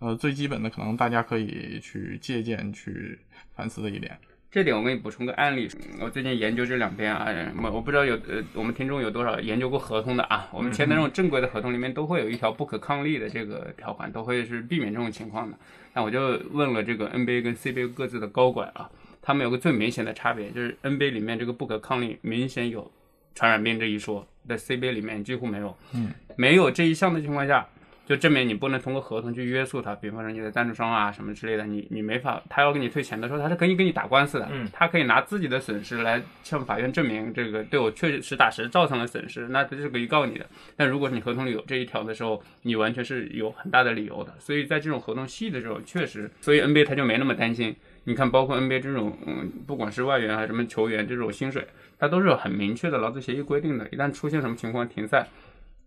呃，最基本的，可能大家可以去借鉴、去反思的一点。
这点我给你补充个案例，我最近研究这两边啊，我我不知道有呃我们听众有多少研究过合同的啊，我们签的那种正规的合同里面都会有一条不可抗力的这个条款，都会是避免这种情况的。那我就问了这个 NBA 跟 CBA 各自的高管啊，他们有个最明显的差别，就是 NBA 里面这个不可抗力明显有传染病这一说，在 CBA 里面几乎没有。
嗯，
没有这一项的情况下，就证明你不能通过合同去约束他，比方说你的赞助商啊什么之类的，你你没法，他要给你退钱的时候，他是可以跟你打官司的，
嗯
他可以拿自己的损失来向法院证明这个对我确实实打实造成了损失，那他是可以告你的。但如果你合同里有这一条的时候，你完全是有很大的理由的。所以在这种合同细的时候，确实，所以 NBA 他就没那么担心。你看，包括 NBA 这种，嗯，不管是外援还是什么球员，这种薪水，它都是有很明确的劳资协议规定的。一旦出现什么情况停赛，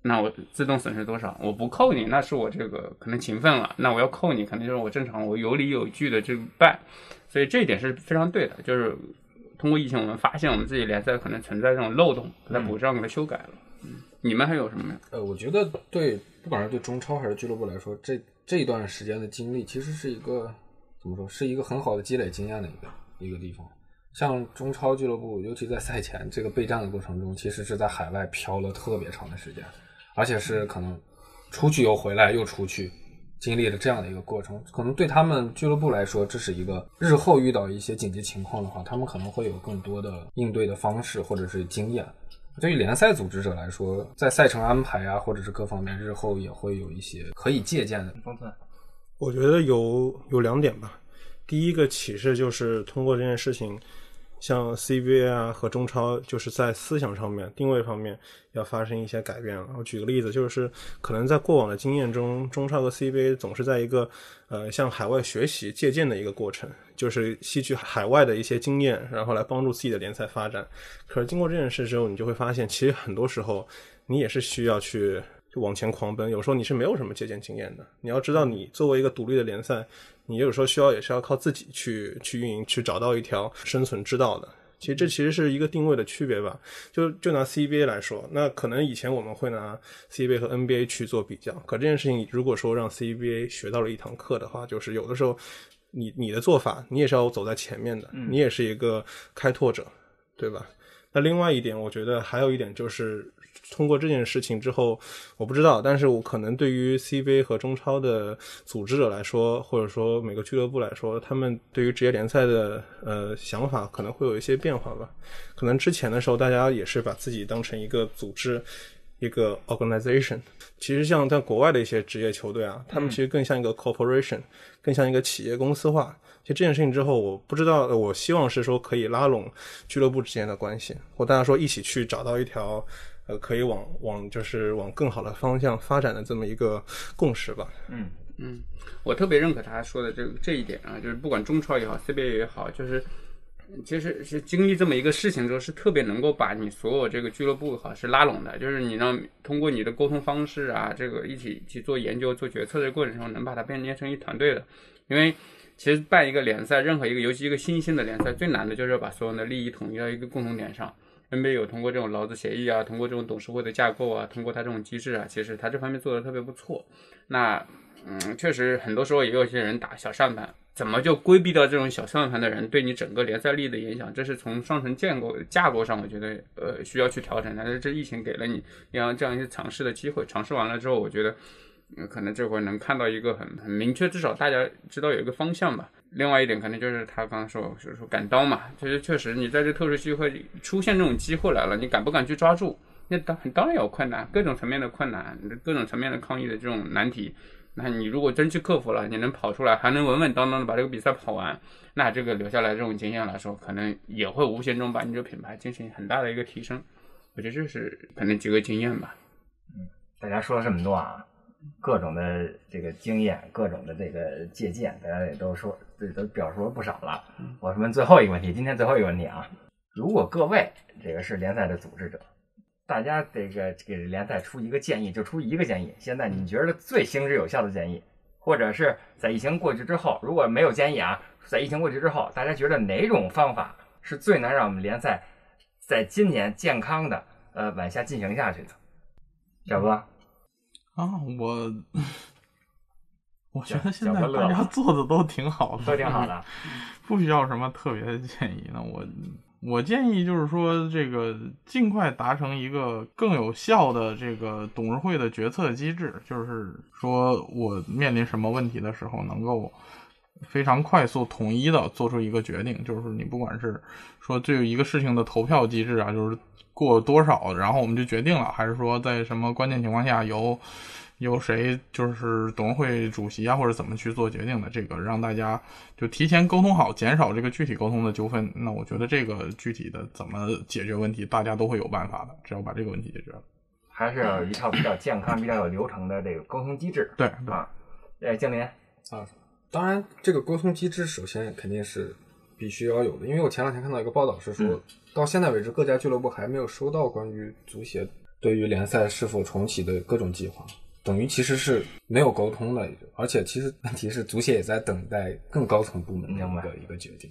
那我自动损失多少？我不扣你，那是我这个可能勤奋了；那我要扣你，肯定就是我正常，我有理有据的这个办。所以这一点是非常对的，就是通过疫情，我们发现我们自己联赛可能存在这种漏洞，给它补上，给它修改了。嗯，你们还有什么呀？
呃，我觉得对，不管是对中超还是俱乐部来说，这这一段时间的经历其实是一个怎么说，是一个很好的积累经验的一个一个地方。像中超俱乐部，尤其在赛前这个备战的过程中，其实是在海外漂了特别长的时间，而且是可能出去又回来又出去，经历了这样的一个过程。可能对他们俱乐部来说，这是一个日后遇到一些紧急情况的话，他们可能会有更多的应对的方式或者是经验。对于联赛组织者来说，在赛程安排啊，或者是各方面，日后也会有一些可以借鉴的。
方寸，
我觉得有有两点吧。第一个启示就是通过这件事情，像 CBA 啊和中超，就是在思想上面、定位方面要发生一些改变了。我举个例子，就是可能在过往的经验中，中超和 CBA 总是在一个呃向海外学习、借鉴的一个过程，就是吸取海外的一些经验，然后来帮助自己的联赛发展。可是经过这件事之后，你就会发现，其实很多时候你也是需要去。就往前狂奔，有时候你是没有什么借鉴经验的。你要知道，你作为一个独立的联赛，你有时候需要也是要靠自己去去运营，去找到一条生存之道的。其实这其实是一个定位的区别吧。就就拿 CBA 来说，那可能以前我们会拿 CBA 和 NBA 去做比较，可这件事情如果说让 CBA 学到了一堂课的话，就是有的时候你你的做法，你也是要走在前面的，你也是一个开拓者，对吧？那另外一点，我觉得还有一点就是。通过这件事情之后，我不知道，但是我可能对于 CBA 和中超的组织者来说，或者说每个俱乐部来说，他们对于职业联赛的呃想法可能会有一些变化吧。可能之前的时候，大家也是把自己当成一个组织，一个 organization。其实像在国外的一些职业球队啊，他们其实更像一个 corporation，更像一个企业公司化。其实这件事情之后，我不知道，我希望是说可以拉拢俱乐部之间的关系，或大家说一起去找到一条。呃，可以往往就是往更好的方向发展的这么一个共识吧。
嗯
嗯，我特别认可他说的这个这一点啊，就是不管中超也好，CBA 也好，就是其实是经历这么一个事情之后，是特别能够把你所有这个俱乐部哈是拉拢的，就是你让通过你的沟通方式啊，这个一起去做研究、做决策的过程中，能把它变成一团队的。因为其实办一个联赛，任何一个，尤其一个新兴的联赛，最难的就是要把所有的利益统一到一个共同点上。NBA 有通过这种劳资协议啊，通过这种董事会的架构啊，通过他这种机制啊，其实他这方面做的特别不错。那嗯，确实很多时候也有些人打小算盘。怎么就规避掉这种小算盘的人对你整个联赛利益的影响？这是从上层建构架构上，我觉得呃需要去调整。但是这疫情给了你样这样一些尝试的机会，尝试完了之后，我觉得可能这回能看到一个很很明确，至少大家知道有一个方向吧。另外一点，可能就是他刚刚说，就是说赶刀嘛，就是确实你在这特殊机会出现这种机会来了，你敢不敢去抓住？那当当然有困难，各种层面的困难，各种层面的抗议的这种难题。那你如果真去克服了，你能跑出来，还能稳稳当当的把这个比赛跑完，那这个留下来这种经验来说，可能也会无形中把你这个品牌进行很大的一个提升。我觉得这是可能几个经验吧。
嗯，大家说了这么多啊，各种的这个经验，各种的这个借鉴，大家也都说，这都表述了不少了。我问最后一个问题，今天最后一个问题啊，如果各位这个是联赛的组织者。大家这个给联赛出一个建议，就出一个建议。现在你觉得最行之有效的建议，或者是在疫情过去之后，如果没有建议啊，在疫情过去之后，大家觉得哪种方法是最能让我们联赛在今年健康的呃往下进行下去的？小哥
啊，我我觉得现在大家做的都挺好的，
都挺好的，
不需要什么特别的建议。那我。我建议就是说，这个尽快达成一个更有效的这个董事会的决策机制，就是说我面临什么问题的时候，能够非常快速、统一的做出一个决定。就是你不管是说对于一个事情的投票机制啊，就是过多少，然后我们就决定了，还是说在什么关键情况下由。由谁就是董事会主席啊，或者怎么去做决定的？这个让大家就提前沟通好，减少这个具体沟通的纠纷。那我觉得这个具体的怎么解决问题，大家都会有办法的。只要把这个问题解决了，
还是要一套比较健康、比较有流程的这个沟通机制。
对
啊，哎，经理
啊，当然这个沟通机制首先肯定是必须要有的，因为我前两天看到一个报道是说，到现在为止各家俱乐部还没有收到关于足协对于联赛是否重启的各种计划。等于其实是没有沟通的，而且其实问题是足协也在等待更高层部门的一个一个决定。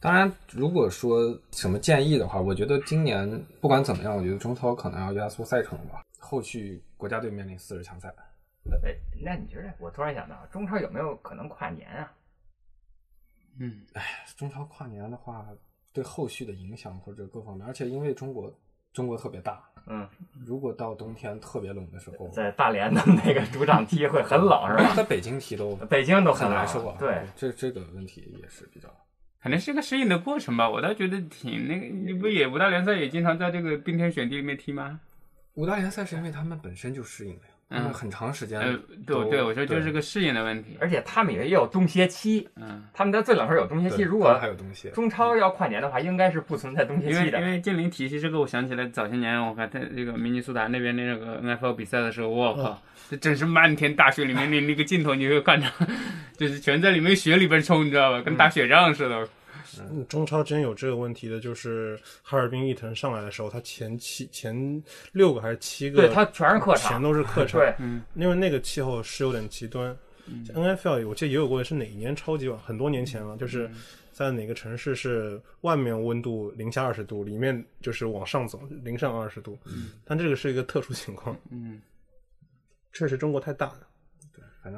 当然，如果说什么建议的话，我觉得今年不管怎么样，我觉得中超可能要压缩赛程吧。后续国家队面临四十强赛。
哎，那你觉得？我突然想到，中超有没有可能跨年啊？
嗯，
哎，中超跨年的话，对后续的影响或者各方面，而且因为中国中国特别大。
嗯，
如果到冬天特别冷的时候，
在大连的那个主场踢会很冷，是吧？
在北京踢都，
北京都
很
难
受啊。
对，
这这个问题也是比较，
肯定是个适应的过程吧。我倒觉得挺那个，你不也五大联赛也经常在这个冰天雪地里面踢吗？
五大联赛是因为他们本身就适应了呀。嗯，很长时间。
呃，对对，我觉得就是个适应的问题。
而且他们也有冬歇期。
嗯，
他们在最冷时候有冬歇期。如果
还有冬歇，
中超要跨年的话，应该是不存在冬歇期
的。因为因为建林体系这个，我想起来早些年我看他这个明尼苏达那边那个 N F L 比赛的时候，我靠，这真是漫天大雪里面那那个镜头，你会看着，就是全在里面雪里边冲，你知道吧？跟打雪仗似的。
中超之前有这个问题的，就是哈尔滨伊藤上来的时候，他前七前六个还是七个，
对他全是客场，
全都是客场。
对，
因为那个气候是有点极端。N F L 我记得也有过，是哪一年超级晚？很多年前了，就是在哪个城市是外面温度零下二十度，里面就是往上走零上二十度。但这个是一个特殊情况。
嗯，
确实中国太大了。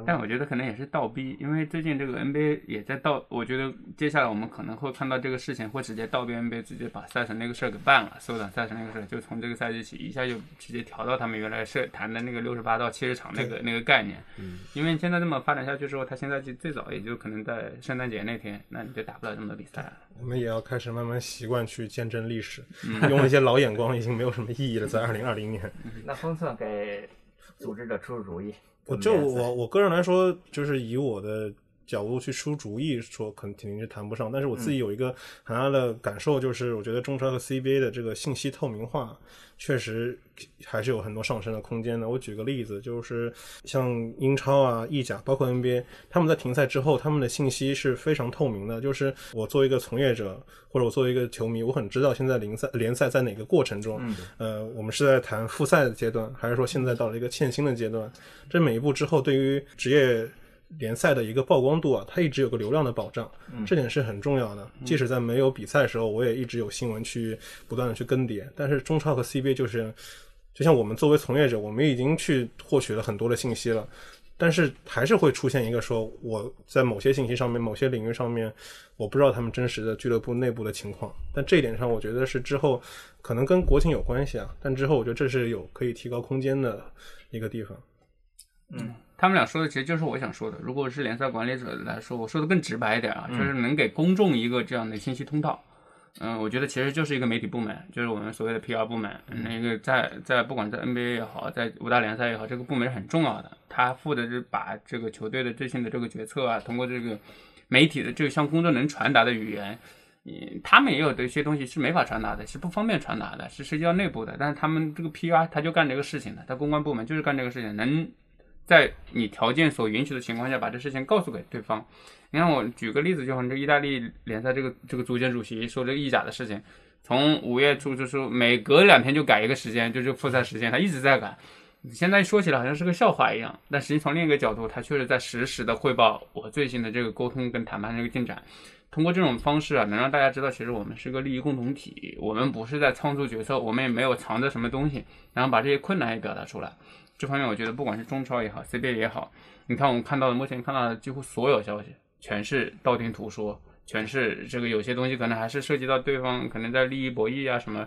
但我觉得可能也是倒逼，因为最近这个 NBA 也在倒，我觉得接下来我们可能会看到这个事情会直接倒逼 NBA 直接把赛程那个事儿给办了，缩短赛程那个事儿，就从这个赛季起一下就直接调到他们原来是谈的那个六十八到七十场那个那个概念。
嗯。
因为现在这么发展下去之后，他现在就最早也就可能在圣诞节那天，那你就打不了这么多比赛了。
我们也要开始慢慢习惯去见证历史，用一些老眼光已经没有什么意义了。在二零二零年，
那封测给组织者出出主意。
我就我我个人来说，就是以我的角度去出主意，说肯肯定是谈不上。但是我自己有一个很大的感受，就是我觉得中超和 CBA 的这个信息透明化，确实还是有很多上升的空间的。我举个例子，就是像英超啊、意甲，包括 NBA，他们在停赛之后，他们的信息是非常透明的。就是我作为一个从业者，或者我作为一个球迷，我很知道现在联赛联赛在哪个过程中。呃，我们是在谈复赛的阶段，还是说现在到了一个欠薪的阶段？这每一步之后，对于职业。联赛的一个曝光度啊，它一直有个流量的保障，这点是很重要的。即使在没有比赛的时候，我也一直有新闻去不断的去更迭。但是中超和 CBA 就是，就像我们作为从业者，我们已经去获取了很多的信息了，但是还是会出现一个说我在某些信息上面、某些领域上面，我不知道他们真实的俱乐部内部的情况。但这一点上，我觉得是之后可能跟国情有关系啊。但之后我觉得这是有可以提高空间的一个地方。
嗯。他们俩说的其实就是我想说的。如果是联赛管理者来说，我说的更直白一点啊，就是能给公众一个这样的信息通道。嗯，我觉得其实就是一个媒体部门，就是我们所谓的 PR 部门。那个在在不管在 NBA 也好，在五大联赛也好，这个部门是很重要的。他负责是把这个球队的最新的这个决策啊，通过这个媒体的这个向公众能传达的语言，嗯，他们也有的一些东西是没法传达的，是不方便传达的，是涉及到内部的。但是他们这个 PR 他就干这个事情的，他公关部门就是干这个事情，能。在你条件所允许的情况下，把这事情告诉给对方。你看，我举个例子，就好像这意大利联赛这个这个足协主席说这个意甲的事情，从五月初就是每隔两天就改一个时间，就是复赛时间，他一直在改。现在说起来好像是个笑话一样，但实际从另一个角度，他确实在实时的汇报我最新的这个沟通跟谈判这个进展。通过这种方式啊，能让大家知道，其实我们是个利益共同体，我们不是在仓促决策，我们也没有藏着什么东西，然后把这些困难也表达出来。这方面我觉得，不管是中超也好，CBA 也好，你看我们看到的，目前看到的几乎所有消息，全是道听途说，全是这个有些东西可能还是涉及到对方可能在利益博弈啊什么，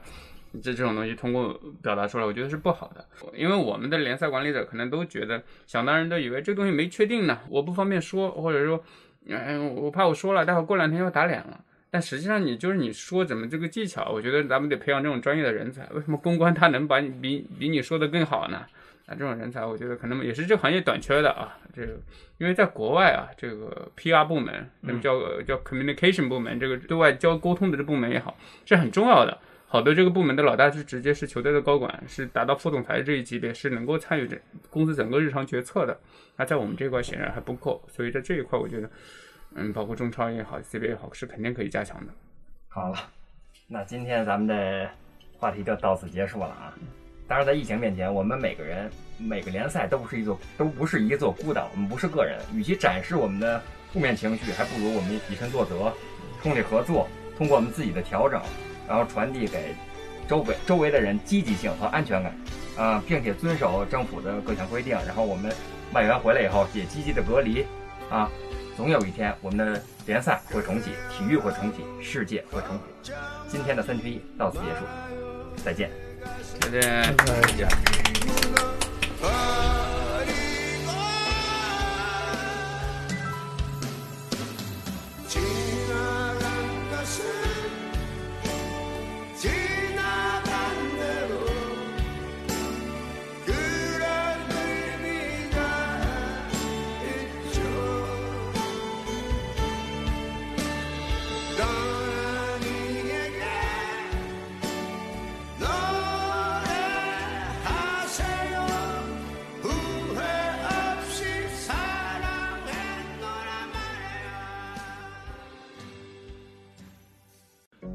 这这种东西通过表达出来，我觉得是不好的。因为我们的联赛管理者可能都觉得，想当然都以为这东西没确定呢，我不方便说，或者说，嗯，我怕我说了，待会过两天要打脸了。但实际上，你就是你说怎么这个技巧，我觉得咱们得培养这种专业的人才。为什么公关他能把你比比你说的更好呢？啊，这种人才，我觉得可能也是这个行业短缺的啊。这个，因为在国外啊，这个 PR 部门，那么叫叫 communication 部门，这个对外交沟通的这部门也好，是很重要的。好多这个部门的老大是直接是球队的高管，是达到副总裁这一级别，是能够参与这公司整个日常决策的。那在我们这块显然还不够，所以在这一块，我觉得，嗯，包括中超也好，CBA 也好，是肯定可以加强的。
好了，那今天咱们的话题就到此结束了啊。当然，在疫情面前，我们每个人每个联赛都不是一座都不是一座孤岛。我们不是个人，与其展示我们的负面情绪，还不如我们以身作则，通力合作，通过我们自己的调整，然后传递给周围周围的人积极性和安全感啊，并且遵守政府的各项规定。然后我们外援回来以后也积极的隔离啊，总有一天我们的联赛会重启，体育会重启，世界会重启。今天的三缺一到此结束，再见。
再见。